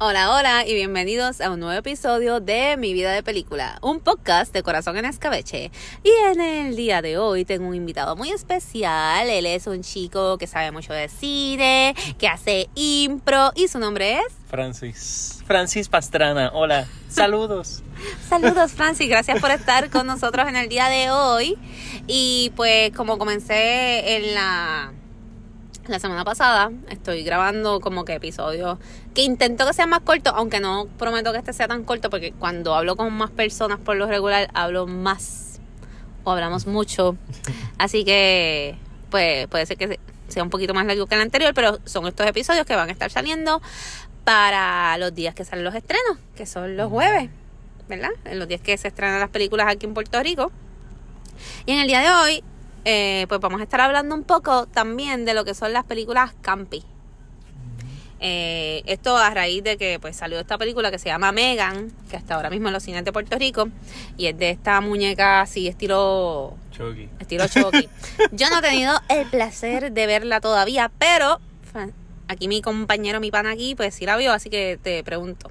Hola, hola y bienvenidos a un nuevo episodio de Mi Vida de Película, un podcast de corazón en escabeche. Y en el día de hoy tengo un invitado muy especial. Él es un chico que sabe mucho de cine, que hace impro y su nombre es... Francis. Francis Pastrana. Hola. Saludos. Saludos Francis, gracias por estar con nosotros en el día de hoy. Y pues como comencé en la la semana pasada estoy grabando como que episodios que intento que sean más cortos, aunque no prometo que este sea tan corto porque cuando hablo con más personas por lo regular hablo más o hablamos mucho. Así que pues puede ser que sea un poquito más largo que el anterior, pero son estos episodios que van a estar saliendo para los días que salen los estrenos, que son los jueves, ¿verdad? En los días que se estrenan las películas aquí en Puerto Rico. Y en el día de hoy eh, pues vamos a estar hablando un poco también de lo que son las películas campi. Eh, esto a raíz de que pues salió esta película que se llama Megan, que hasta ahora mismo en los cines de Puerto Rico, y es de esta muñeca así estilo Chucky. Estilo Chucky. Yo no he tenido el placer de verla todavía, pero aquí mi compañero, mi pan aquí, pues sí la vio, así que te pregunto,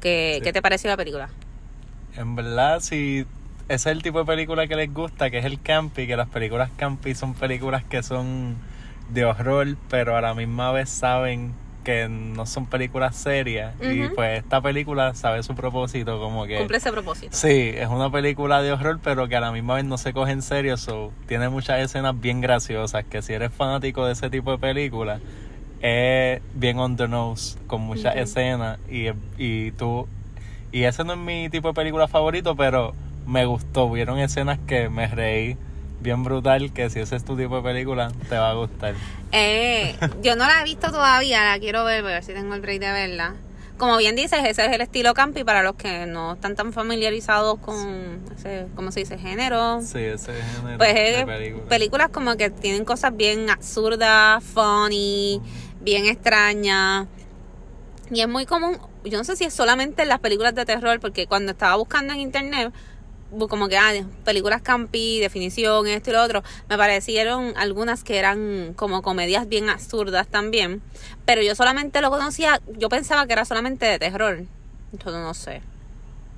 ¿qué, ¿qué te pareció la película? En verdad, sí ese es el tipo de película que les gusta, que es el campy, que las películas campy son películas que son de horror, pero a la misma vez saben que no son películas serias. Y pues esta película sabe su propósito, como que... Cumple ese propósito. Sí, es una película de horror, pero que a la misma vez no se coge en serio. So, tiene muchas escenas bien graciosas, que si eres fanático de ese tipo de películas, es bien on the nose, con muchas escenas. Y, y tú... Y ese no es mi tipo de película favorito, pero me gustó. Vieron escenas que me reí bien brutal, que si ese es tu tipo de película, te va a gustar. Eh, yo no la he visto todavía, la quiero ver, a ver si tengo el break de verla. Como bien dices, ese es el estilo campi para los que no están tan familiarizados con ese, ¿cómo se dice? Género. Sí, ese género pues de películas como que tienen cosas bien absurdas, funny, bien extrañas. Y es muy común, yo no sé si es solamente en las películas de terror, porque cuando estaba buscando en internet, como que, ah, películas campi, definición, esto y lo otro, me parecieron algunas que eran como comedias bien absurdas también, pero yo solamente lo conocía, yo pensaba que era solamente de terror, entonces no sé.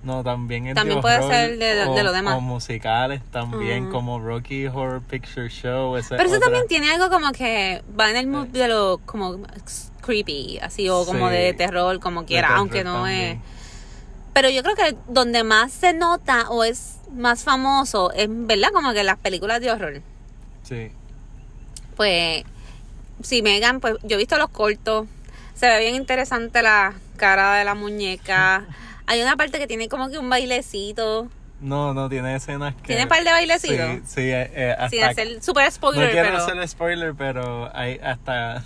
No, también es También puede ser de, lo demás. O musicales también, como Rocky Horror Picture Show. Pero eso también tiene algo como que va en el mood de lo como creepy, así, o como de terror, como quiera, aunque no es pero yo creo que donde más se nota o es más famoso es, ¿verdad? Como que las películas de horror. Sí. Pues, si Megan, pues yo he visto los cortos. Se ve bien interesante la cara de la muñeca. Hay una parte que tiene como que un bailecito. No, no, tiene escenas que... ¿Tiene un par de bailecitos? Sí, sí. Eh, eh hasta... Sin hacer super spoiler, No quiero hacer spoiler, pero hay hasta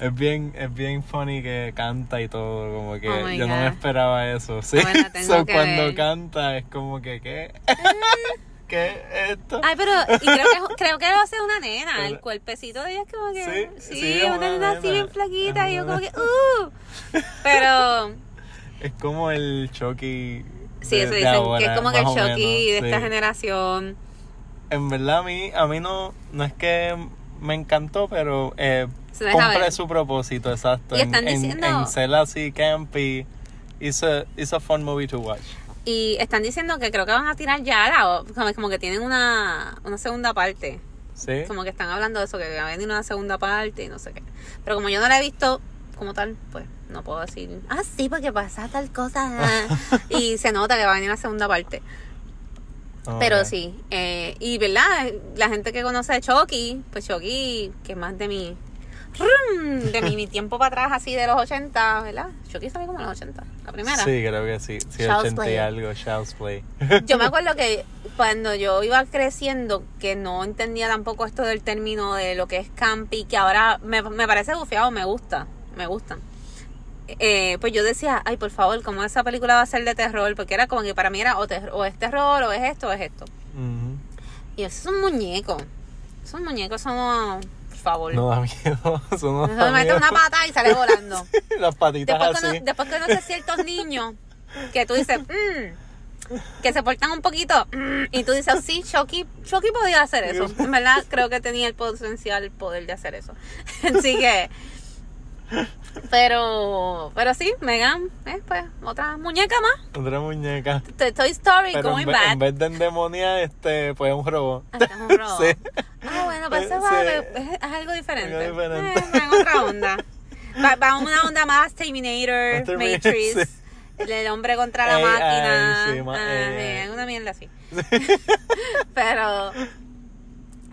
es bien, es bien funny que canta y todo, como que oh yo no me esperaba eso. Sí, cuando canta es como que, ¿qué? ¿Qué es esto? Ay, pero y creo, que, creo que va a ser una nena. El cuerpecito de ella es como que. Sí, sí, es una, nena, así bien flaquita. Y yo, como que. ¡Uh! Pero. Es como el Chucky. Sí, eso dicen. que es como que el Chucky de esta generación. En verdad, a mí, a mí no, no es que me encantó, pero eh, cumple su propósito, exacto. Y están en, diciendo... En, en así campy. It's a, it's a fun movie to watch. Y están diciendo que creo que van a tirar ya la, como, como que tienen una, una segunda parte. Sí. Como que están hablando de eso, que va a venir una segunda parte y no sé qué. Pero como yo no la he visto como tal, pues no puedo decir, ah, sí, porque pasa tal cosa. y se nota que va a venir una segunda parte. Pero sí, eh, y verdad, la gente que conoce a Chucky, pues Chucky, que más de mi, de mi, tiempo para atrás, así de los 80, ¿verdad? Chucky salió como en los 80, la primera. Sí, creo que sí, sí, 80 y algo, Child's Play. Yo me acuerdo que cuando yo iba creciendo, que no entendía tampoco esto del término de lo que es campi, que ahora me, me parece bufiado, me gusta, me gustan eh, pues yo decía, ay, por favor, ¿cómo esa película va a ser de terror? Porque era como que para mí era o, o es terror, o es esto, o es esto. Y eso es un muñeco. Esos muñecos son, favor. No da miedo. Son no me mete una pata y sale volando. Las patitas después así. Después sé ciertos niños que tú dices, mmm, que se portan un poquito, mm", y tú dices, sí, Chucky, Chucky podía hacer eso. En verdad, creo que tenía el potencial, el poder de hacer eso. Así que Pero, pero sí, Megan, eh, pues, otra muñeca más. Otra muñeca. Toy Toy Story Pero going en, vez, back. en vez de endemoniar, este, pues es un robot. Ah, es un robot. Sí. Ah, bueno, pues eso Sí. va, es, es algo diferente. Algo diferente. Eh, en otra onda. Va, va una onda más Terminator, Matrix, sí. el, hombre contra la máquina. sí, ma- Ah, AI. sí, es una mierda así. Pero,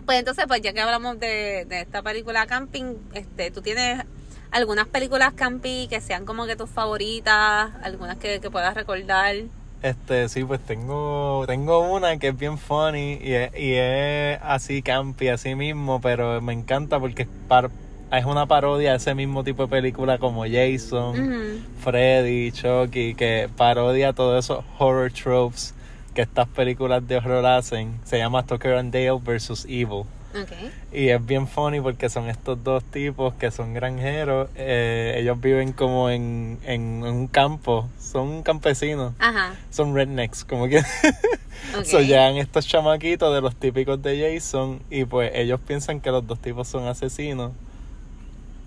pues entonces, pues ya que hablamos de, de esta película camping, este, tú tienes algunas películas camping que sean como que tus favoritas, algunas que, que puedas recordar. Este, sí, pues tengo, tengo una que es bien funny y es, y es así campy, así mismo, pero me encanta porque es, par- es una parodia de ese mismo tipo de película como Jason. Freddy, Chucky, que parodia todos esos horror tropes que estas películas de horror hacen. Se llama Tucker and Dale versus Evil. Okay. Y es bien funny porque son estos dos tipos que son granjeros. eh, ellos viven como en, en, en un campo. Son campesinos. Ajá. Son rednecks, como que. ok. So llegan estos chamaquitos de los típicos de Jason. Y pues ellos piensan que los dos tipos son asesinos.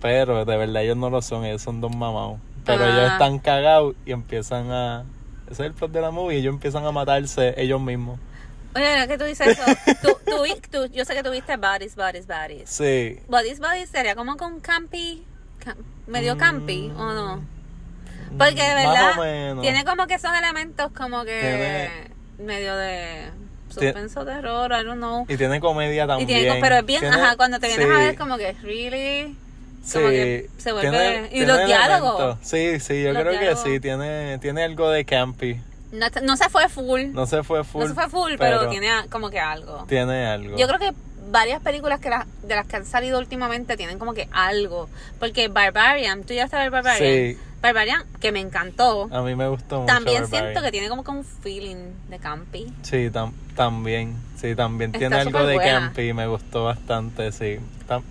Pero de verdad ellos no lo son. Ellos son dos mamados. Pero Ah. ellos están cagados y empiezan a. Ese es el plot de la movie. Ellos empiezan a matarse ellos mismos. Oye, que tú dices eso, tú, tú, tú- yo sé que tuviste Bodies, Bodies, Bodies. Sí. Bodies, Bodies sería como con campi, cam- medio Mm. campi, ¿o no? Porque de verdad tiene como que son elementos como que medio de suspenso, terror, I don't know. Y tiene comedia Y también. tiene, pero es bien, Tiene- ajá, cuando te vienes sí, a ver como que really, como que se vuelve... tiene- y tiene los diálogos. Sí, sí, yo Los creo diálogos. que sí. Tiene, tiene algo de campy. No, no se fue full, no, No se fue full. se fue full, pero, tiene como que algo. Tiene algo. Yo creo que varias películas que las, de las que han salido últimamente tienen como que algo. Porque Barbarian, tú ya ver Barbarian. Sí, Barbarian, que me encantó. a mí me gustó mucho. También Barbarian. siento que tiene como que un feeling de campy. Sí, tam- también. Sí, también Está tiene algo de superbuena. campy. Me gustó bastante, sí. Tam-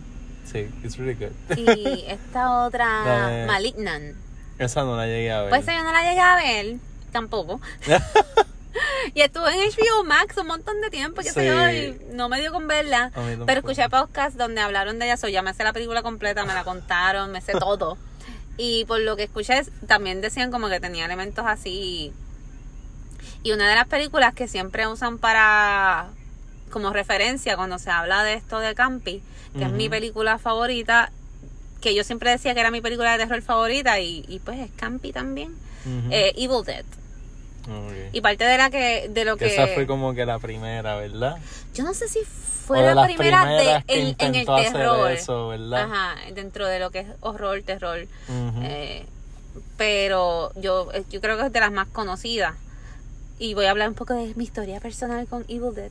sí, it's really good. Y esta otra, Malignant. Esa no la llegué a ver. Pues esa yo no la llegué a ver, tampoco. y estuvo en HBO Max un montón de tiempo, sé yo, y no me dio con verla. Pero escuché podcast donde hablaron de ella, so ya me sé la película completa, me la contaron, me sé todo. Y por lo que escuché, también decían como que tenía elementos así. Y una de las películas que siempre usan para como referencia cuando se habla de esto de Campi, que es mi película favorita, que yo siempre decía que era mi película de terror favorita, y, y pues es Campi también, eh, Evil Dead. Y parte de la que, de lo Que que... esa fue como que la primera, ¿verdad? Yo no sé si fue la primera de, en, en el terror. eso, ¿verdad? Ajá, dentro de lo que es horror, terror. Eh, pero yo, eh, yo creo que es de las más conocidas. Y voy a hablar un poco de mi historia personal con Evil Dead.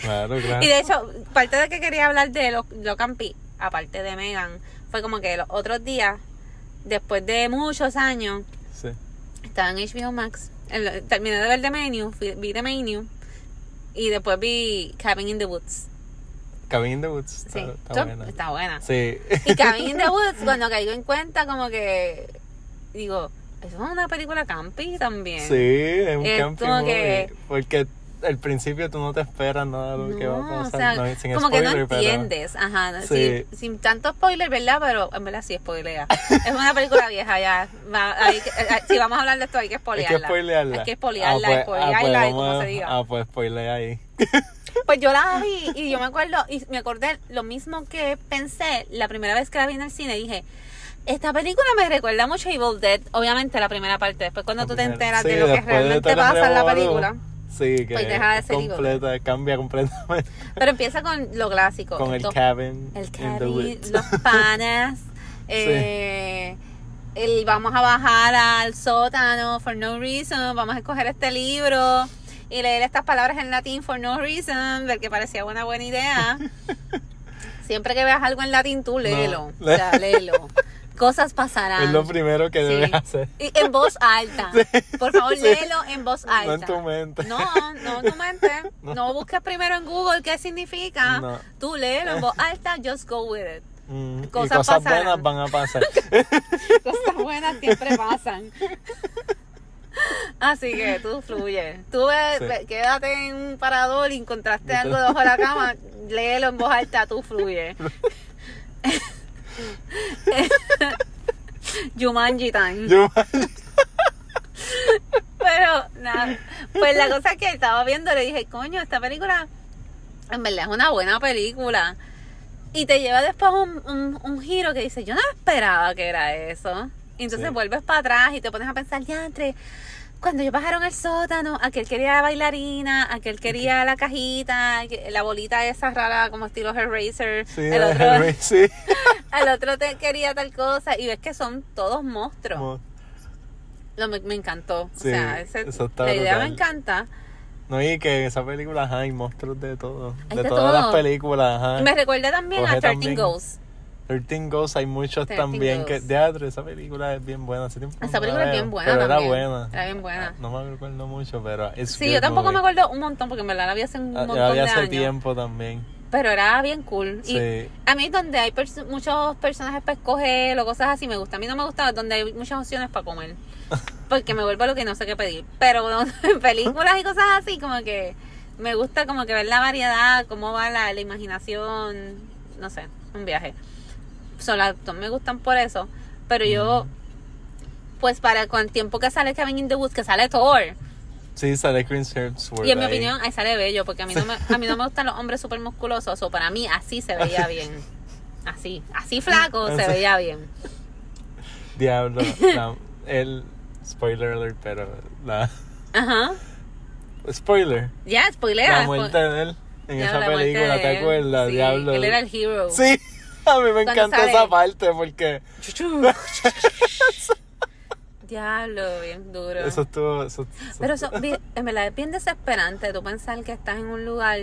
Claro, claro. Y de hecho, parte de que quería hablar de lo, lo campi, aparte de Megan, fue como que los otros días, después de muchos años, Sí. estaba en HBO Max. El- terminé de ver The Menu, vi The Menu. Y después vi Cabin in the Woods. Cabin in the Woods. Sí, Está, está Esto buena. está buena. Sí. Y Cabin in the Woods, cuando caigo en cuenta, como que digo, eso es una película campi también. Sí, es un Es camping como que- Porque al principio tú no te esperas nada de lo que va a No, o pasar. sea, no, sin como que no pero- entiendes, ajá, Sí. sin, sin tanto spoiler, ¿verdad? Pero en verdad sí spoilea. es una película vieja ya. Va- hay que- eh, si vamos a hablar de esto hay que Hay spoilearla. que spoilearla. Hay que spoilearla, Ah, pues- spoilearla, ah, pues y como se diga. Ah, pues spoilea ahí. Pues yo la vi y yo me acuerdo, y me acordé lo mismo que pensé la primera vez que la vi en el cine. Dije, esta película me recuerda mucho a Evil Dead. Obviamente la primera parte, después cuando tú te enteras Sí, de lo que realmente pasa en la película. Sí, que Pues deja de ser completa, cambia completamente Pero empieza con lo clásico. con el cabin el cabin, los panas, eh, el vamos a bajar al sótano for no reason, vamos a escoger este libro y leer estas palabras en latín for no reason, del que parecía una buena idea. Siempre que veas algo en latín, tú léelo. No. O sea, léelo. Cosas pasarán. Es lo primero que Sí. debes hacer. Y en voz alta. Por favor, léelo en voz alta. No en tu mente. No, no en tu mente. No. No, busques primero en Google qué significa. No. Tú léelo en voz alta, just go with it. Mm, y Cosas cosas pasarán. buenas van a pasar. Cosas buenas siempre pasan. Así que tú fluye. Tú quédate en un parador y encontraste algo debajo de la cama, léelo en voz alta, tú fluye. Jumanji time. Pero, nada. Pues la cosa es que estaba viendo, le dije, coño, esta película, en verdad es una buena película. Y te lleva después un, un, un giro que dice, yo no esperaba que era eso. Y entonces Sí. vuelves para atrás y te pones a pensar, ya entre cuando ellos bajaron al sótano, aquel quería la bailarina, aquel quería la cajita, la bolita esa rara como estilo Hellraiser, Sí, el, otro, sí. el otro te quería tal cosa y ves que son todos monstruos. Lo, me, me encantó. Sí, o sea, ese- eso está la idea me encanta. No, y que en esa película ajá, hay monstruos de todo. Hay de de todas todo. las películas, ajá. Me recuerda también Coge a 13 también. Ghosts. 13 Ghosts hay muchos 13 también que Ghosts. teatro esa película es bien buena hace tiempo Esa película es bien buena pero también. era buena Era bien buena. Ah, no me acuerdo mucho pero es Sí, yo tampoco me acuerdo un montón porque verdad la vi hace un yo montón la vi de hace años. tiempo también Pero era bien cool. Y sí a mí donde hay pers- muchos personajes para escoger o cosas así me gusta. A mí no me gusta donde hay muchas opciones para comer. Porque me vuelvo lo que no sé qué pedir. Pero en películas y cosas así como que me gusta como que ver la variedad, cómo va la, la imaginación, no sé, un viaje. Son las dos me gustan por eso. Pero yo, pues para con el tiempo que sale Kevin in the Woods, que sale Thor. sí sale Chris Hemsworth Y en mi ahí. opinión, ahí sale bello, porque a mí no me, a mí no me gustan los hombres súper musculosos, o para mí así se veía bien. Así, así flaco se veía bien. diablo la- el spoiler alert pero la Ajá. spoiler Ya, spoiler. la muerte de él en Ya, esa película ¿te acuerdas? Sí, diablo Él era el hero. sí a mí me encanta sale- esa parte porque Chuchu. Diablo, bien duro. eso estuvo eso, eso Pero eso, en verdad, es bien desesperante tú pensar que estás en un lugar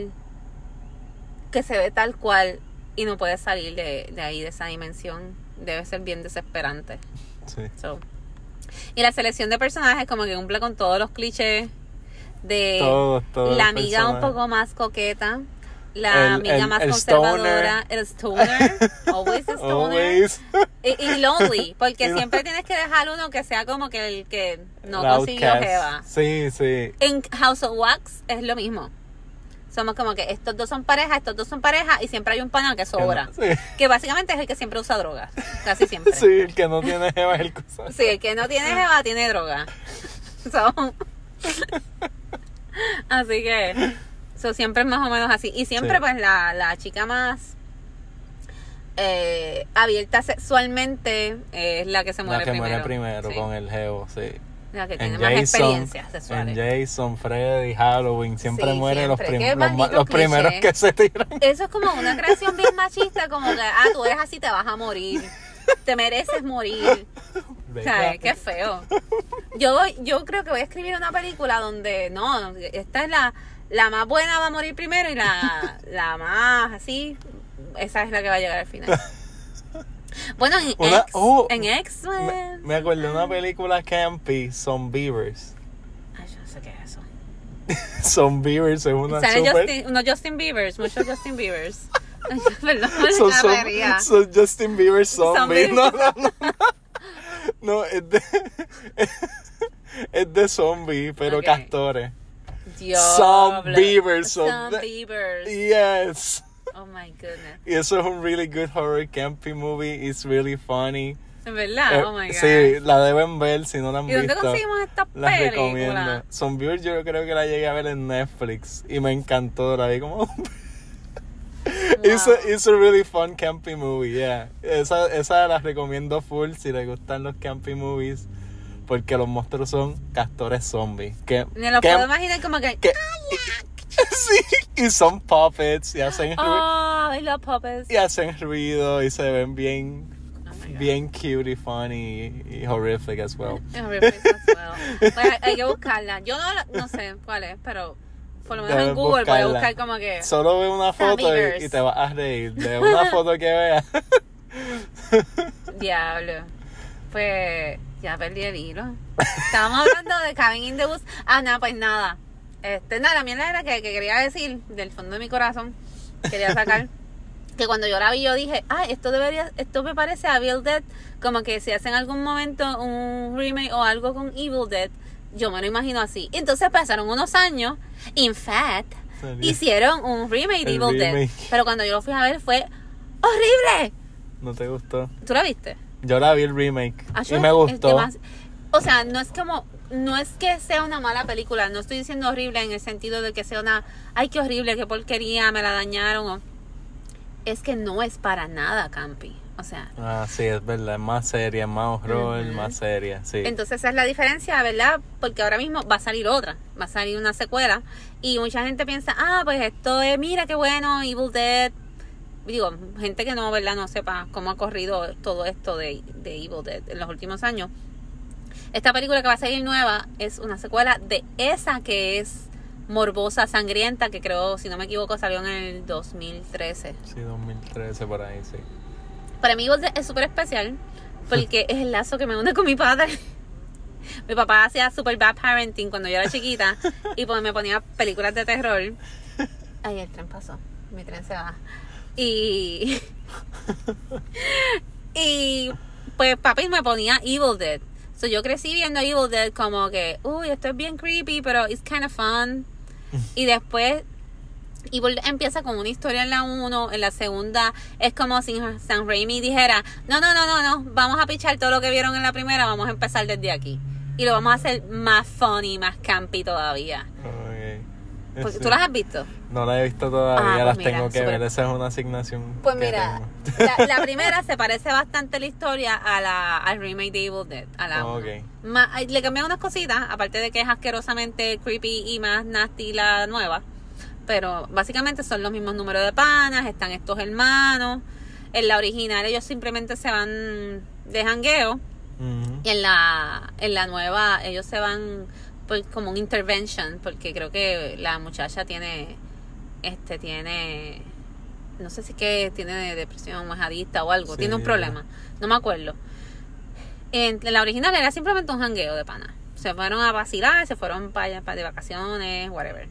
que se ve tal cual y no puedes salir de, de ahí, de esa dimensión. Debe ser bien desesperante. sí So. Y la selección de personajes como que cumple con todos los clichés de Todos, todos la amiga un poco más coqueta, la El- amiga el- más el conservadora, el stoner, always the stoner. Always. Y, y lonely, porque Y siempre tienes que dejar uno que sea como que el que no El consiguió jeva. Sí, sí. En House of Wax es lo mismo. Somos como que estos dos son pareja, estos dos son pareja y siempre hay un pana que sobra. Que no- Que básicamente es el que siempre usa droga. Casi siempre. Sí, sí, el que no tiene jeva es el cosa. Sí, el que no tiene jeva tiene droga. So, así que eso siempre es más o menos así. Y siempre Sí. pues la, la chica más eh, abierta sexualmente es la que se muere La que primero. muere primero Sí, con el geo, sí. La que tiene En más Jason, experiencias en. Jason, Freddy, Halloween, siempre Sí, mueren los, prim- los, primeros que se tiran. Eso es como una creación bien machista, como que, ah, tú eres así, te vas a morir. Te mereces morir. ¿Sabes? Qué feo. Yo, yo creo que voy a escribir una película donde, no, esta es la, la más buena va a morir primero y la, la más así, esa es la que va a llegar al final. Bueno, en Una- X, oh, en X, Me, me acordé de una película campy, Zombievers. Ay, yo no sé qué es eso. Zombievers es una Sale super... Justin, unos Justin Biebers, muchos Justin Biebers. Ay, Perdón, Son, son- son Justin Bieber zombies. Zombies. No, no, no. No, es de... Es de zombie, pero Ok. castores. Diablo. Zombievers, so Some that- Biebers. Yes. Oh my goodness. Y eso es un really good horror campy movie. It's really funny. En verdad, Eh, oh my god. sí, la deben ver si no la han ¿Y dónde visto. conseguimos esta Las recomiendo. película? Zombievers yo creo que la llegué a ver en Netflix y me encantó. La vi como... It's, a, it's a really fun campy movie, yeah. Esa, esa la recomiendo full si les gustan los campy movies. Porque los monstruos son castores zombies. Que, Me lo que- puedo imaginar como que. que- sí, y son puppets y hacen, ru- Oh, I love puppets. y hacen ruido y se ven bien, Oh bien cute y funny y, y horrific as well. Es horrible as well. Pues hay, que buscarla. Yo no, no sé cuál es, pero por lo menos en Google voy a buscar como que. Solo ve una foto y, y te vas a reír. De una foto que veas. Diablo. Pues ya perdí el hilo. Estábamos hablando de Cabin in the Woods. Ah, nada, pues nada. Este, nada, la mierda era que, que quería decir del fondo de mi corazón, quería sacar, que cuando yo la vi yo dije, ah, esto debería, esto me parece a Evil Dead, como que si hace en algún momento un remake o algo con Evil Dead, yo me lo imagino así. Entonces pasaron unos años, in fact, hicieron un remake de Evil Dead. Pero cuando yo lo fui a ver fue horrible. ¿No te gustó? ¿Tú la viste? Yo la vi el remake Acho y me gustó. o sea, no es como, no es que sea una mala película, no estoy diciendo horrible en el sentido de que sea una, ay, qué horrible, qué porquería, me la dañaron. o- es que no es para nada campi. O sea, Ah, sí, es verdad, es más seria, más horror, Ujú. más seria, sí. entonces esa es la diferencia, ¿verdad? Porque ahora mismo va a salir otra, va a salir una secuela y mucha gente piensa, ah, pues esto es, mira qué bueno, Evil Dead. Digo, gente que no, ¿verdad? No sepa cómo ha corrido todo esto de, de Evil Dead en los últimos años. Esta película que va a salir nueva es una secuela de esa que es morbosa, sangrienta, que creo, si no me equivoco, salió en el 2013. Sí, 2013 por ahí, sí. Para mí Evil Dead es súper especial porque es el lazo que me une con mi padre. Mi papá hacía super bad parenting cuando yo era chiquita y pues me ponía películas de terror. Ay, el tren pasó. Mi tren se va. Y. Y pues papi me ponía Evil Dead. So yo crecí viendo Evil Dead como que, uy, esto es bien creepy, pero it's kind of fun. Y después Evil empieza con una historia en la 1, en la segunda es como si Sam Raimi dijera, no, no, no, no, no, vamos a pichar todo lo que vieron en la primera, vamos a empezar desde aquí. Y lo vamos a hacer más funny, más campy todavía. Porque. ¿Tú las has visto? No la he visto todavía, Ah, pues las mira, tengo que ver, esa es una asignación. Pues que mira, tengo. la, la primera se parece bastante la historia a la, al remake de Evil Dead, a la ay, le cambié unas cositas, aparte de que es asquerosamente creepy y más nasty la nueva. Pero básicamente son los mismos números de panas, están estos hermanos. En la original ellos simplemente se van de jangueo. Y en la, en la nueva ellos se van por como un intervention, porque creo que la muchacha tiene, este, tiene, no sé si es que tiene depresión o es adicta o algo, Sí. tiene un problema, no me acuerdo. En, en la original era simplemente un jangueo de pana. Se fueron a vacilar, se fueron para de vacaciones, whatever.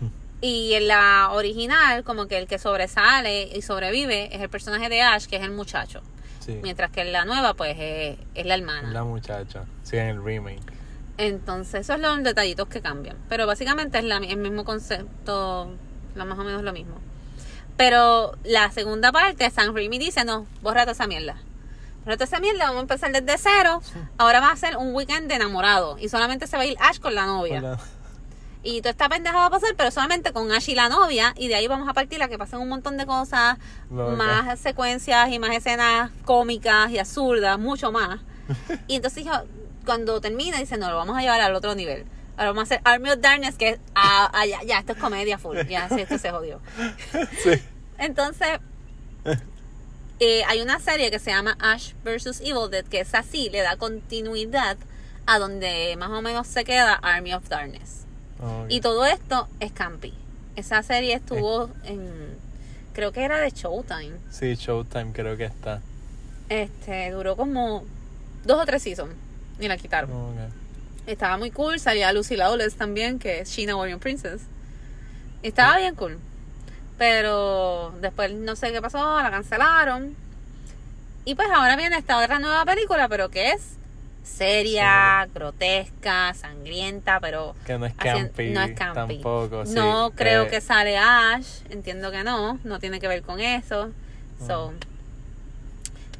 Y en la original, como que el que sobresale y sobrevive es el personaje de Ash, que es el muchacho. Sí. Mientras que en la nueva, pues, es, es la hermana. La muchacha, sí, en el remake. Entonces, esos son los detallitos que cambian. Pero básicamente es la- el mismo concepto, lo más o menos lo mismo. Pero la segunda parte, San Raimi dice, no, borra toda esa mierda. Borra toda esa mierda, vamos a empezar desde cero. Ahora va a ser un weekend de enamorado. Y solamente se va a ir Ash con la novia. Hola. Y toda esta pendeja va a pasar, pero solamente con Ash y la novia. Y de ahí vamos a partir a que pasen un montón de cosas, más secuencias y más escenas cómicas y absurdas, mucho más. y entonces yo, cuando termina, dice, no, lo vamos a llevar al otro nivel. Ahora vamos a hacer Army of Darkness, que es, ah, ah, ya, ya, esto es comedia full. Ya, sí, esto se jodió. Sí. Entonces, eh, hay una serie que se llama Ash vs. Evil Dead, que es así, le da continuidad a donde más o menos se queda Army of Darkness. Ok. Y todo esto es campi. Esa serie estuvo en, creo que era de Showtime. Sí, Showtime creo que está. Este, duró como dos o tres seasons y la quitaron. Ok. Estaba muy cool, salía Lucy Lawless también, que es Sheena Warrior Princess. Estaba bien cool. Pero después no sé qué pasó, la cancelaron. Y pues ahora viene esta otra nueva película, pero que es seria, grotesca, sangrienta, pero Que no es campy. no es campi. Tampoco, sí. No creo Eh, que sale Ash, entiendo que no, no tiene que ver con eso. So,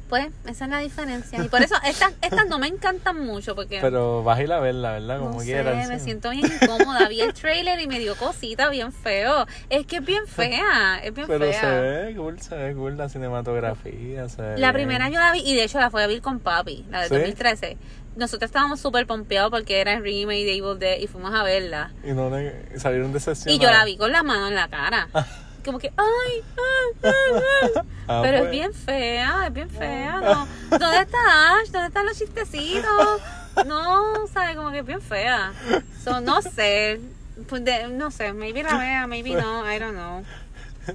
pues esa es la diferencia. Y por eso estas, estas no me encantan mucho porque Pero vas a ir a verla, ¿verdad? Como no sé, quieras. me sí. siento bien incómoda. Vi el trailer y me dio cosita bien feo. Es que es bien fea, es bien Pero fea. se ve cool, se ve cool la cinematografía. se ve La primera yo la vi y de hecho la fui a ver con papi, la de ¿Sí? 2013. Nosotros estábamos súper pompeados porque era el remake de Evil Dead y fuimos a verla. Y no le- salieron decepcionados. Y yo la vi con la mano en la cara. Como que, ay, ay, ay, ay. Ah, Pero es bien fea, es bien fea. No. ¿Dónde está Ash? ¿Dónde están los chistecitos? No, ¿sabes? Como que es bien fea. So, no sé. Pues de- no sé, maybe la vea, maybe no, I don't know.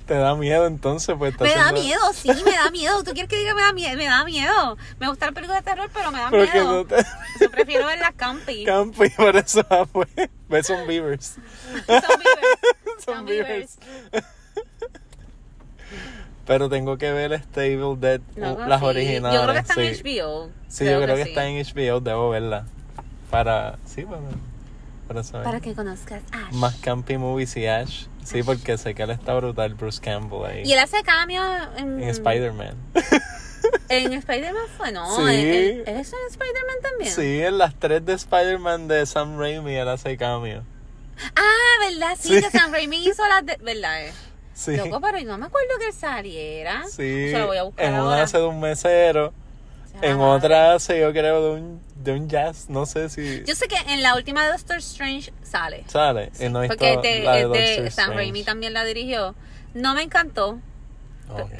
Te da miedo entonces, pues Me da miedo, sí, me da miedo. ¿Tú quieres que diga me da miedo? Me da miedo. Me gusta el película de terror, pero me da no miedo. te Yo prefiero ver la campi. campo y por eso ah, pues, ves son beavers. Son beavers. Son beavers. Pero tengo que ver este Evil Dead, No, uh, las sí. originales. Yo creo que está en sí. HBO. Sí, yo creo que, está en HBO, debo verla. Para, sí, para, para saber. Para que conozcas Ash. Más Campy Movies y Ash. Sí, porque sé que él está brutal, Bruce Campbell ahí. Y él hace cameo en, En Spider-Man. En Spider-Man fue, no. Sí. en- en- ¿Es en Spider-Man también? Sí, en las tres de Spider-Man de Sam Raimi él hace cambio. Ah, ¿verdad? Sí, Sí. que San Raimi hizo las de... ¿Verdad? eh? Sí. Loco, pero no me acuerdo que él saliera. Sí. Lo voy a buscar en una hace de un mesero. En otra hace, yo creo, de un, de un jazz. No sé si Yo sé que en la última de Doctor Strange sale. sale. no Porque visto de, la de es de Sam. Raimi también la dirigió. No me encantó.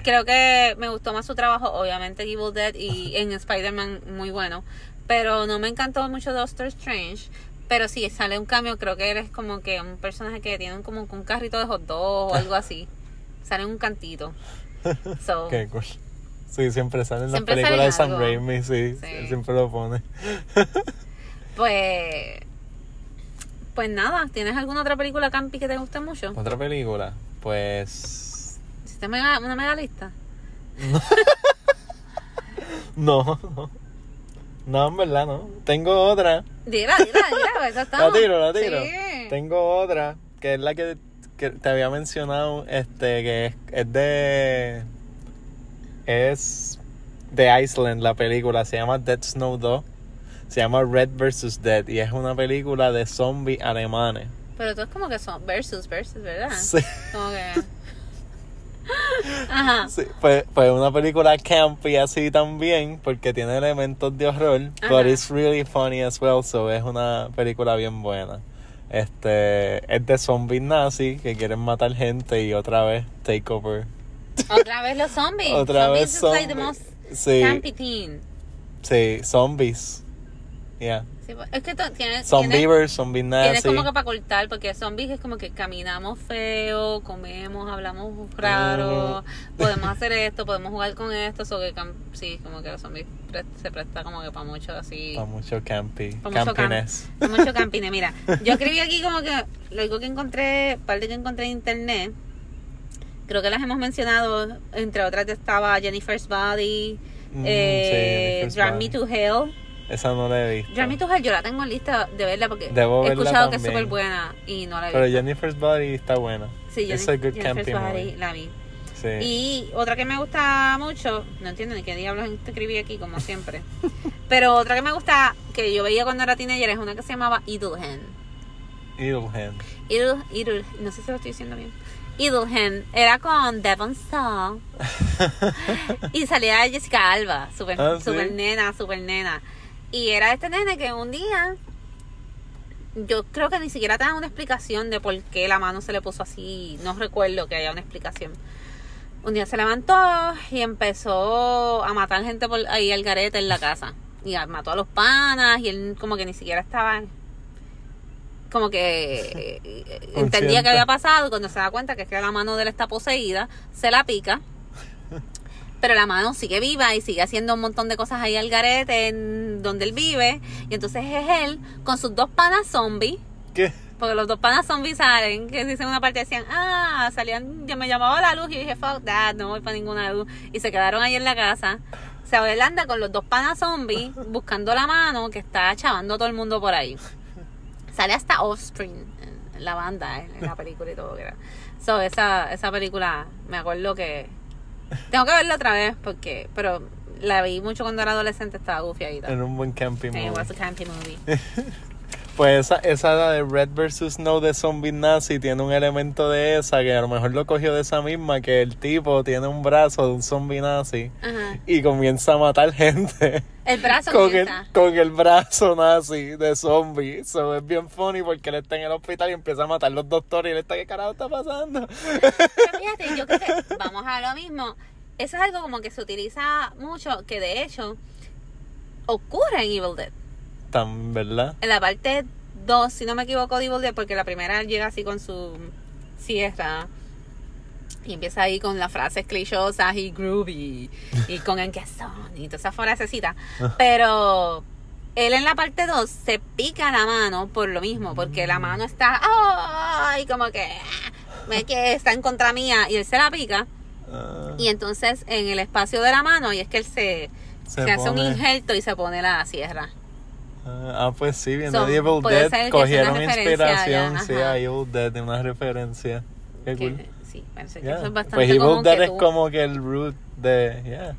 Creo que me gustó más su trabajo, obviamente Evil Dead y en Spider-Man muy bueno. Pero no me encantó mucho Doctor Strange. Pero sí, sale un cambio, creo que eres como que un personaje que tiene un, como un carrito de hot dog o algo así. Sale un cantito. So, Qué cool. Sí, siempre sale en las películas de Sam. Raimi, sí, Sí. él siempre lo pone. pues... Pues nada, ¿tienes alguna otra película campi que te guste mucho? Otra película, pues... ¿Hiciste mega- una mega lista? No, no. No, en verdad no. Tengo otra. Dila, dila, dila, eso La estamos. tiro, la tiro. Sí. Tengo otra, que es la que, que te había mencionado, este, que es, es de... Es de Iceland la película, se llama Dead Snow 2. Se llama Red vs. Dead y es una película de zombies alemanes. Pero tú es como que son versus, versus, ¿verdad? Sí. Como que... Ajá. Sí, pues, pues una película campy así también, porque tiene elementos de horror, Ajá. but it's really funny as well, so es una película bien buena. Este, es de zombies nazis que quieren matar gente y otra vez take over. Otra vez los zombies. Otra zombies vez is like the zombies. most Sí, campy thing. sí, zombies. Yeah. Sí, es que tienes nazis. como que para cortar, porque zombies es como que caminamos feo, comemos, hablamos raro, podemos hacer esto, podemos jugar con esto, so que sí, como que los zombies pre- se presta como que para mucho así. Para mucho campy. Pa' mucho camp- mucho campine. Mira, yo escribí aquí como que lo único que encontré, parte que encontré en internet, creo que las hemos mencionado, entre otras estaba Jennifer's Body, Mm, eh, sí, Jennifer's Drag Body. Me to Hell. Esa no la he visto. To Hell yo la tengo en lista de verla porque Debo he escuchado que es súper buena y no la he Pero visto. Jennifer's Body está buena. sí, a good Jennifer's Body movie. la vi. Sí. Y otra que me gusta mucho, no entiendo ni qué diablos escribí aquí, como siempre. Pero otra que me gusta, que yo veía cuando era teenager, es una que se llamaba Idle Hand. Idle, Idle, no sé si lo estoy diciendo bien. Idle Hand era con Devon Saw y salía Jessica Alba, super, Ah, ¿sí? super nena, super nena. Y era este nene que un día, yo creo que ni siquiera te dan una explicación de por qué la mano se le puso así, no recuerdo que haya una explicación. Un día se levantó y empezó a matar gente por ahí al garete en la casa. Y mató a los panas y él como que ni siquiera estaba como que eh, entendía que había pasado y cuando se da cuenta que es que la mano de él está poseída, se la pica. Pero la mano sigue viva y sigue haciendo un montón de cosas ahí al garete en donde él vive. Y entonces es él con sus dos panas zombies. ¿Qué? Porque los dos panas zombies salen, que dicen una parte decían, ah, salían, yo me llamaba la luz y yo dije, fuck that, no voy para ninguna luz. Y se quedaron ahí en la casa. Se va él anda con los dos panas zombies buscando la mano que está chavando a todo el mundo por ahí. Sale hasta Offspring en la banda, en, en la película y todo. Que era. So, esa, esa película, me acuerdo que... Tengo que verla otra vez porque... Pero la vi mucho cuando era adolescente, estaba gufiadita. En un buen camping movie. it was a campy movie. Pues esa, esa de Red vs. Snow de Zombie Nazi tiene un elemento de esa que a lo mejor lo cogió de esa misma, que el tipo tiene un brazo de un zombie nazi Ajá. y comienza a matar gente El brazo con el, con el brazo nazi de zombie. So es bien funny porque él está en el hospital y empieza a matar los doctores y él está, ¿qué carajo está pasando? Pero fíjate, yo creo que vamos a lo mismo. Eso es algo como que se utiliza mucho, que de hecho ocurre en Evil Dead. Tan, ¿verdad? En la parte 2, si no me equivoco, de Evil Dead, porque la primera llega así con su sierra y empieza ahí con las frases clichosas y groovy y con en qué son y todas esas frasecitas. Pero él en la parte 2 se pica la mano por lo mismo, porque la mano está, ¡ay! Como que, ah, ve que está en contra mía y él se la pica. Ah, Y entonces en el espacio de la mano, y es que él se, se se hace un injerto y se pone la sierra. Ah, ah, pues sí, viendo So, Evil Dead cogieron inspiración, ya, sí, a Evil Dead de una referencia. Qué cool. Sí, parece que Yeah. eso es bastante Pues común que es tú- como que el root de. Yeah.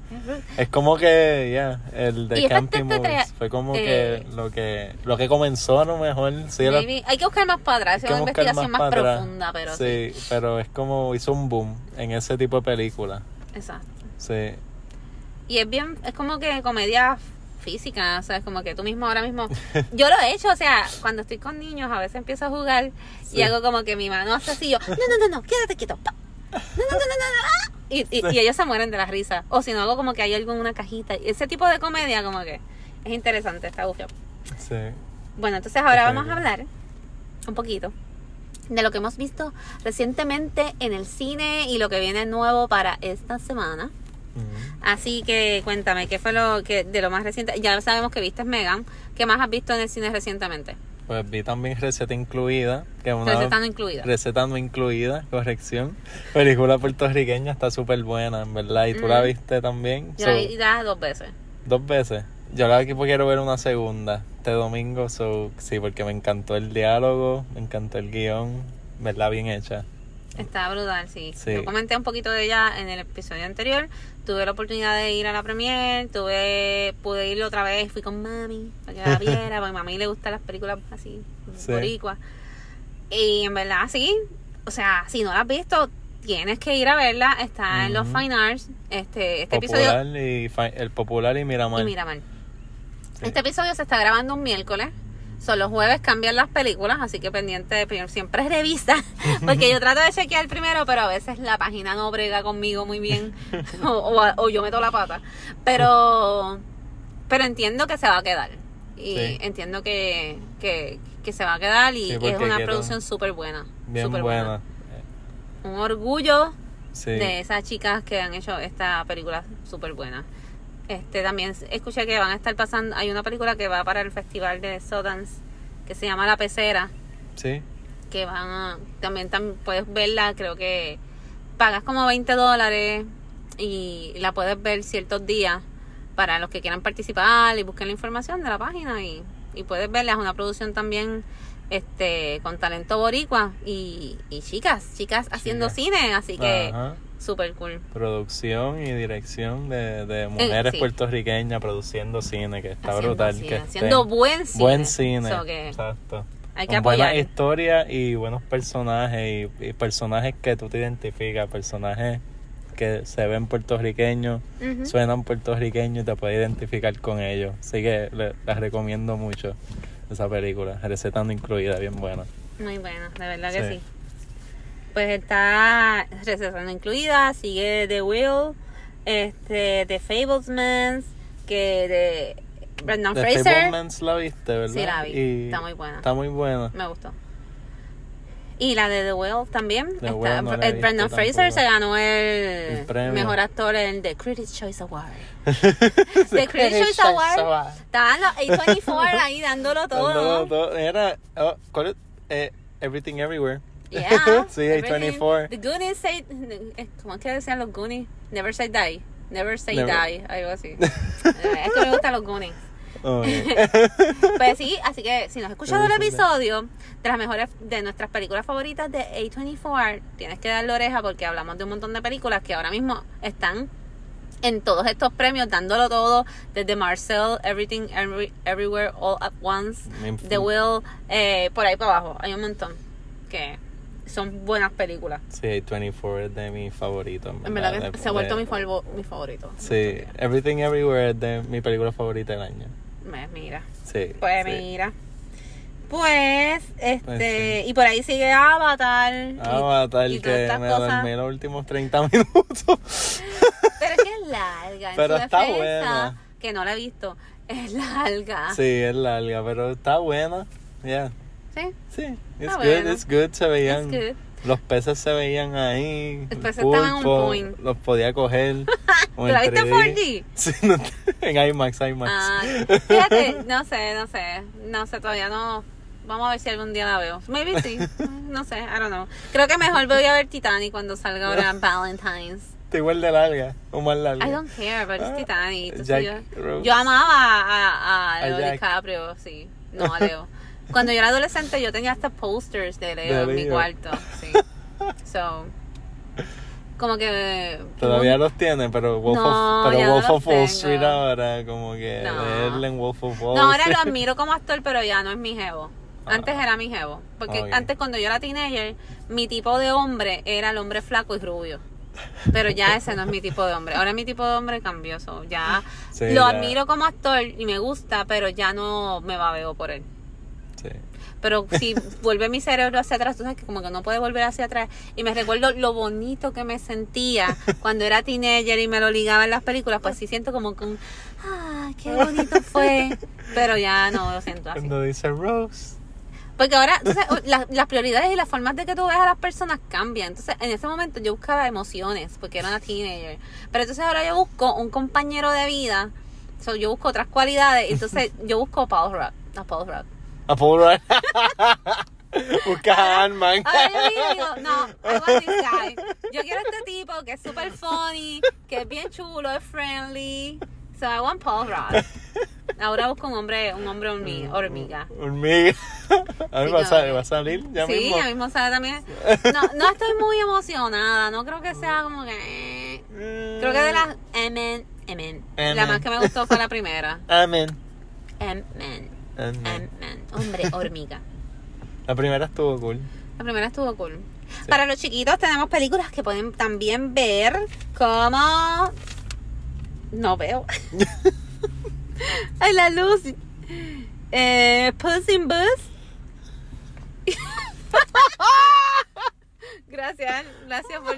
Es como que, ya, el de Movies. Fue como eh, que lo que lo que comenzó a lo mejor. Sí, era- Hay que buscar más para atrás, es una investigación más, profunda, pero sí. sí, pero es como hizo un boom en ese tipo de película. Exacto. Sí. Y es bien, es como que comedia física, o sea, es como que tú mismo ahora mismo. Yo lo he hecho, o sea, cuando estoy con niños a veces empiezo a jugar Sí. y hago como que mi mano hace así, yo, no, no, no, no, quédate quieto. No, no, no, no, no, no, ah. Y, y, y ellos se mueren de la risa. O si no, hago como que hay algo en una cajita. Ese tipo de comedia como que es interesante, está bufio. Sí. Bueno, entonces ahora vamos a hablar un poquito de lo que hemos visto recientemente en el cine y lo que viene nuevo para esta semana. Así que cuéntame, ¿qué fue lo que de lo más reciente? Ya sabemos que viste Megan. ¿Qué más has visto en el cine recientemente? Pues vi también Receta Incluida. Que una Receta no incluida. Receta no incluida, corrección. Película puertorriqueña, está súper buena, en verdad. ¿Y tú la Mm. viste también? Yo So, la vi dos veces. Dos veces. Yo la que quiero ver una segunda este domingo, so, sí, porque me encantó el diálogo, me encantó el guion, verdad bien hecha. Está brutal, sí. Sí. Yo comenté un poquito de ella en el episodio anterior. Tuve la oportunidad de ir a la premier, tuve, pude ir otra vez, fui con mami para que la viera, porque a mami le gustan las películas así, Sí. boricuas. Y en verdad, sí, o sea, si no la has visto, tienes que ir a verla. Está en los. Fine Arts. Este, este episodio y el popular y Miramar. y Miramar. Sí. Este episodio se está grabando un miércoles. Son los jueves cambian las películas, así que pendiente de primero. Siempre revisa, porque yo trato de chequear primero, pero a veces la página no brega conmigo muy bien, o, o- o yo meto la pata. Pero, pero entiendo que se va a quedar. Y Sí. entiendo que, que, que se va a quedar y Sí, es una producción súper buena. Bien súper buena. Un orgullo Sí. de esas chicas que han hecho esta película súper buena. Este también escuché que van a estar pasando, hay una película que va para el festival de Sundance que se llama La Pecera, Sí. que van a, también tam- puedes verla, creo que pagas como 20 dólares y la puedes ver ciertos días para los que quieran participar y busquen la información de la página y, y puedes verla, es una producción también este con talento boricua y, y chicas, chicas haciendo Chicas. cine, así que Ajá. Súper cool. Producción y dirección de, de mujeres Eh, sí. puertorriqueñas produciendo cine, que está Haciendo brutal. cine, que haciendo buen cine. Buen cine. So que Exacto. hay que Con buenas apoyar. historias y buenos personajes y, y personajes que tú te identificas, personajes que se ven puertorriqueños, suenan puertorriqueños y te puedes identificar con ellos. Así que le- las recomiendo mucho esa película, receta no incluida, bien buena. Muy buena, de verdad que Sí. Pues está receta no incluida, sigue The Will, este, The Fablesmans, que de Brendan The Fraser. Fablemans la viste, ¿verdad? Sí, la vi. Y Está muy buena. Está muy buena. Me gustó. Y la de The Will también. The Está- no he eh, Brendan Fraser tampoco. se ganó el, mejor actor en The Critics' Choice Award. The Critics' Choice Award. Estaban los A24 ahí dándolo todo. Dándolo todo. Era, oh, ¿cuál es? Eh, Everything Everywhere. Yeah. sí, everything. A24. The Goonies say, eh, ¿cómo es que decían los Goonies? Never say die. Never say Never. die, algo así. Eh, es que me gustan los Goonies. Oh, Pues sí, así que si no has escuchado el episodio de las mejores, de nuestras películas favoritas de A24, tienes que darle oreja porque hablamos de un montón de películas que ahora mismo están en todos estos premios, dándolo todo, desde Marcel, Everything, Every- Everywhere, All at Once, The Will, eh, por ahí para abajo. Hay un montón que son buenas películas. Sí, A24 es de mis favoritos. En verdad que De- se ha vuelto de- mi, favor- mi favorito. Sí, Everything Everywhere es de mi película favorita del año. Me- Mira. Sí. Pues sí. mira. Pues, este, Pues sí. y por ahí sigue Avatar. y- Avatar, y todas que me cosas. dormí los últimos 30 minutos. Pero es que es larga. en Pero su está defensa, buena. Que no la he visto. Es larga. Sí, es larga, pero está buena. Yeah. Sí. Sí, it's Está good, buena. it's good. Se veían. Good. Los peces se veían ahí. Los peces estaban on pulpo, point. Los podía coger. como ¿Tú la en viste en 3D. 4D? Sí, no, en IMAX, IMAX. Ah, fíjate, no sé, no sé. No sé, todavía no. Vamos a ver si algún día la veo. Maybe sí. No sé, I don't know. Creo que mejor voy a ver Titanic cuando salga ahora en Valentine's. Está igual de larga o más larga. I don't care, pero es Ah, Titanic. entonces yo, yo amaba a, a, A Leo. DiCaprio, sí. No, a Leo. Cuando yo era adolescente yo tenía hasta posters de Leo De en mi cuarto. Sí. So, como que... Todavía los tiene, pero Wolf No, of, pero no Wolf of Wall. Street ahora, como que No. en Wolf of Wall No, ahora lo Street. admiro como actor, pero ya no es mi jevo. Antes era mi jevo. Porque antes cuando yo era teenager, mi tipo de hombre era el hombre flaco y rubio. Pero ya ese no es mi tipo de hombre. Ahora mi tipo de hombre cambió. so, ya Sí, lo ya. admiro como actor y me gusta, pero ya no me babeo por él. Pero si vuelve mi cerebro hacia atrás, tú sabes que como que no puede volver hacia atrás. Y me recuerdo lo bonito que me sentía cuando era teenager y me lo ligaba en las películas, pues sí siento como que un, ah, qué bonito fue. Pero ya no lo siento así. Cuando dice Rose. Porque ahora, entonces, la- las prioridades y las formas de que tú ves a las personas cambian. Entonces, en ese momento yo buscaba emociones, porque era una teenager. Pero entonces ahora yo busco un compañero de vida. So, yo busco otras cualidades. Entonces, yo busco Paul Rudd. A Paul Rudd. A Paul Rudd. Busca a Ant-Man. Ahora yo miro y digo, no, I want this guy. Yo quiero este tipo que es super funny, que es bien chulo, es friendly. So I want Paul Rudd. Ahora busco un hombre, un hombre hormi- hormiga. Hormiga. A ver, Sí, va, a no, salir, va a salir ya sí, mismo. ya mismo sale también. No, no estoy muy emocionada, no creo que sea como que... eh. Creo que de las M, M, la M. más que me gustó fue la primera. Amén. M, Ant-Man. Hombre hormiga. La primera estuvo cool. La primera estuvo cool. Para los chiquitos tenemos películas que pueden también ver como... No veo. Ay, la luz. Eh, Puss in Boots. Gracias, gracias por...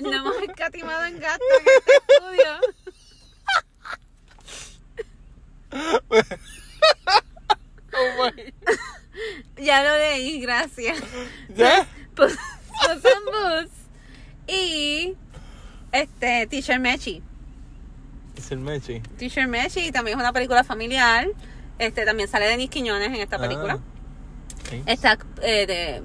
No hemos escatimado en gasto en este estudio. Oh. Ya lo leí, gracias. ¿Ya? Puss, Puss in Boots. Y... Este, Teacher Mechi. El Mechi. Teacher Mechi también es una película familiar. Este también sale Denis Quiñones en esta película. Ah. Está eh, de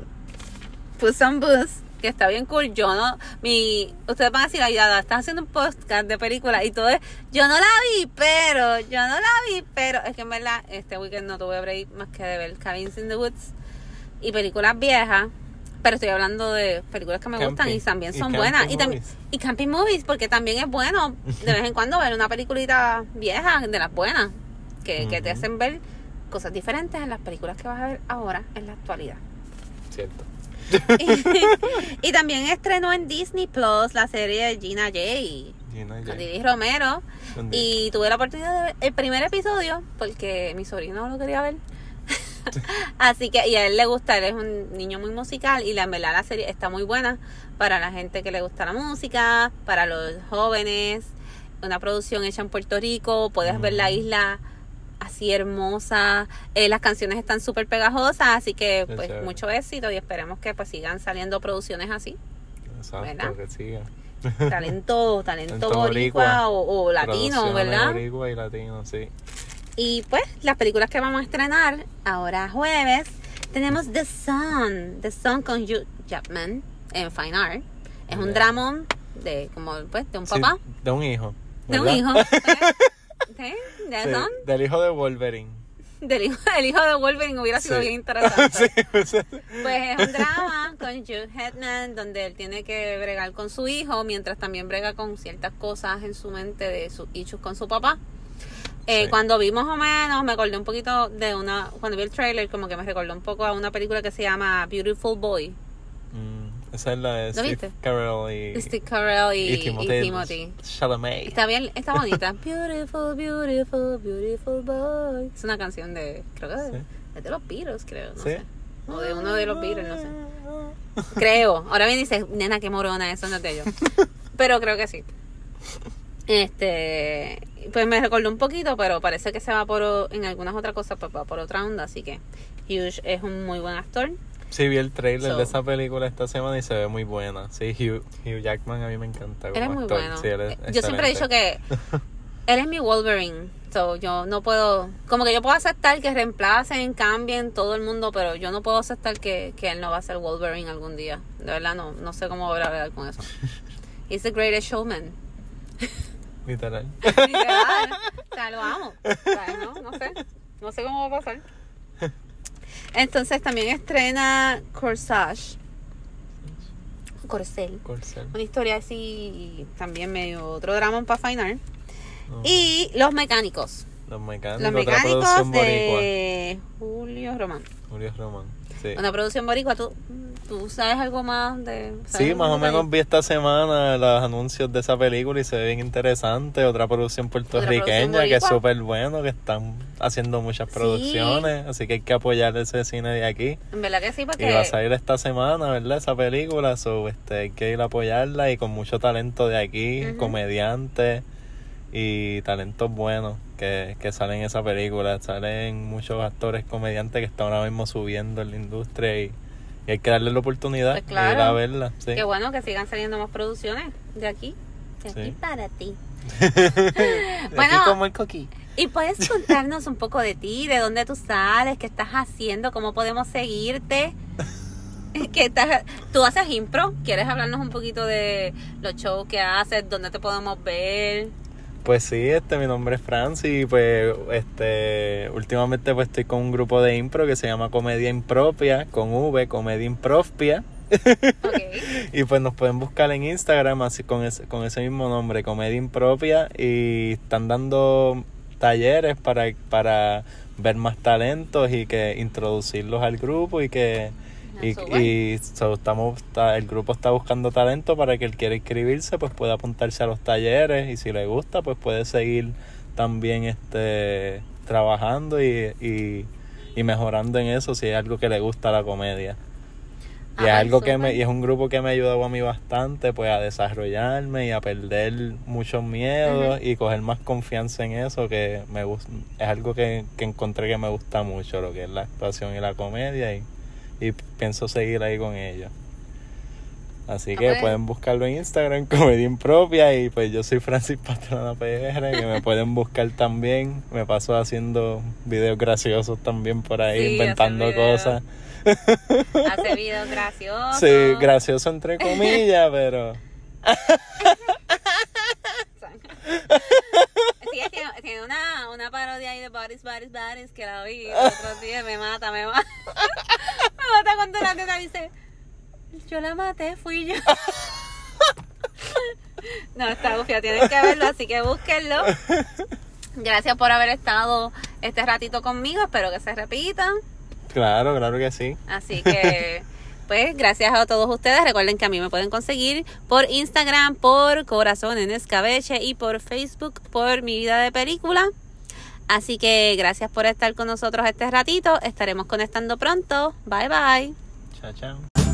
Puss Boots, que está bien cool. Yo no, mi, ustedes van a decir, ay, Dada, estás haciendo un podcast de película y todo es, yo no la vi, pero, yo no la vi, pero, es que en verdad, este weekend no tuve break más que de ver Cabins in the Woods y películas viejas. Pero estoy hablando de películas que me Camping. gustan y también son buenas. Y también y camping movies, porque también es bueno de vez en cuando ver una peliculita vieja, de las buenas, que, que te hacen ver cosas diferentes en las películas que vas a ver ahora en la actualidad. Cierto. y también estrenó en Disney Plus la serie de Gina J. Gina Con J. Didi Romero. Con Didi. Y tuve la oportunidad de ver el primer episodio porque mi sobrino lo quería ver. Así que, y a él le gusta, él es un niño muy musical y la en verdad la serie está muy buena para la gente que le gusta la música, para los jóvenes, una producción hecha en Puerto Rico, puedes ver la isla así hermosa, eh, las canciones están súper pegajosas, así que pues mucho éxito y esperemos que pues sigan saliendo producciones así. Exacto, ¿verdad? que siga. Talento, talento boricua o, o latino, ¿verdad? boricua y latino, sí. Y pues las películas que vamos a estrenar ahora jueves tenemos The Sun, The Sun con Hugh Jackman en Fine Art. Es un dramón de como pues de un Sí, papá, de un hijo. de un ¿verdad? hijo. ¿Sí? Del hijo de Wolverine. del hijo, el hijo de Wolverine hubiera sido Sí. bien interesante. sí, pues, Pues es un drama con Hugh Jackman donde él tiene que bregar con su hijo mientras también brega con ciertas cosas en su mente de sus issues con su papá. Eh, Sí. Cuando vi más o menos, me acordé un poquito de una. Cuando vi el trailer, como que me recordó un poco a una película que se llama Beautiful Boy. Mm, esa es la de y, Steve Carell y, y Timothy. Chalamet. Está bien, está bonita. Beautiful, beautiful, beautiful boy. Es una canción de. Creo que Sí. es de los Beatles, creo. No Sí. sé. O de uno de los Beatles, no sé. Creo. Ahora bien dice, nena, qué morona, eso no es de ellos. Pero creo que sí. Este, pues me recordó un poquito, pero parece que se va por, en algunas otras cosas, pues va por otra onda, así que Hugh es un muy buen actor. Sí, vi el trailer So. de esa película esta semana y se ve muy buena. Sí, Hugh, Hugh Jackman a mí me encanta. Él es muy actor. bueno. Sí, él es Eh, Yo siempre he dicho que él es mi Wolverine. So, yo no puedo, como que yo puedo aceptar que reemplacen, cambien todo el mundo, pero yo no puedo aceptar que, que él no va a ser Wolverine algún día. De verdad, no, no sé cómo voy a hablar con eso. He's the greatest showman. Literal. Literal. o sea, lo amo. O sea, no, no sé. No sé cómo va a pasar. Entonces también estrena Corsage. Corcel. Corcel. Una historia así, también medio otro drama para Oh. Y Los Mecánicos. Los mecánicos, Los Mecánicos de Julio Román. Julio Román. Sí. Una producción boricua. ¿Tú, tú sabes algo más de...? Sí, más o menos vi esta semana los anuncios de esa película y se ve bien interesante. Otra producción puertorriqueña producción que es súper bueno, que están haciendo muchas producciones, así que hay que apoyar ese cine de aquí. En verdad que sí, porque... Y va a salir esta semana, ¿verdad? Esa película, so, este, hay que ir a apoyarla y con mucho talento de aquí, Ujú. comediantes y talentos buenos que, que salen en esa película. Salen muchos actores comediantes que están ahora mismo subiendo en la industria y, y hay que darle la oportunidad Pues de claro. ir a verla. Sí. Qué bueno que sigan saliendo más producciones de aquí. De aquí Sí. para ti. Aquí Bueno. como el coquí. Y puedes contarnos un poco de ti, de dónde tú sales, qué estás haciendo, cómo podemos seguirte. ¿Qué estás, tú haces impro, ¿quieres hablarnos un poquito de los shows que haces, dónde te podemos ver? Pues sí, este, mi nombre es Francis y pues este, últimamente pues estoy con un grupo de impro que se llama Comedia Impropia, con V, Comedia Impropia. Y pues nos pueden buscar en Instagram así con ese, con ese mismo nombre, Comedia Impropia, y están dando talleres para, para ver más talentos y que introducirlos al grupo y que y, bueno. y so, estamos está- el grupo está buscando talento para que el quiera inscribirse pues pueda apuntarse a los talleres y si le gusta pues puede seguir también este trabajando y, y, y mejorando en eso si es algo que le gusta la comedia. Y es Ah, algo que me y es un grupo que me ha ayudado a mí bastante pues a desarrollarme y a perder muchos miedos y coger más confianza en eso que me gusta es algo que, que encontré que me gusta mucho lo que es la actuación y la comedia y, y pienso seguir ahí con ellos así que Ok. pueden buscarlo en Instagram Comedia Impropia y pues yo soy Francis Pastrana PR que me pueden buscar también me paso haciendo videos graciosos también por ahí Sí, inventando videos. cosas Hace videos graciosos. Sí, gracioso entre comillas, pero Sí, tiene una, una parodia ahí de Bodies, Bodies, Bodies que la vi el otro día, me mata, me mata. Me mata cuando la nena dice, yo la maté, fui yo. no, está bufia, tienen que verlo, así que búsquenlo. Gracias por haber estado este ratito conmigo, espero que se repitan. claro, claro que sí. Así que, pues, gracias a todos ustedes. Recuerden que a mí me pueden conseguir por Instagram, por Corazón en Escabeche y por Facebook por Mi Vida de Película. Así que gracias por estar con nosotros este ratito. Estaremos conectando pronto. Bye bye. Chao, chao.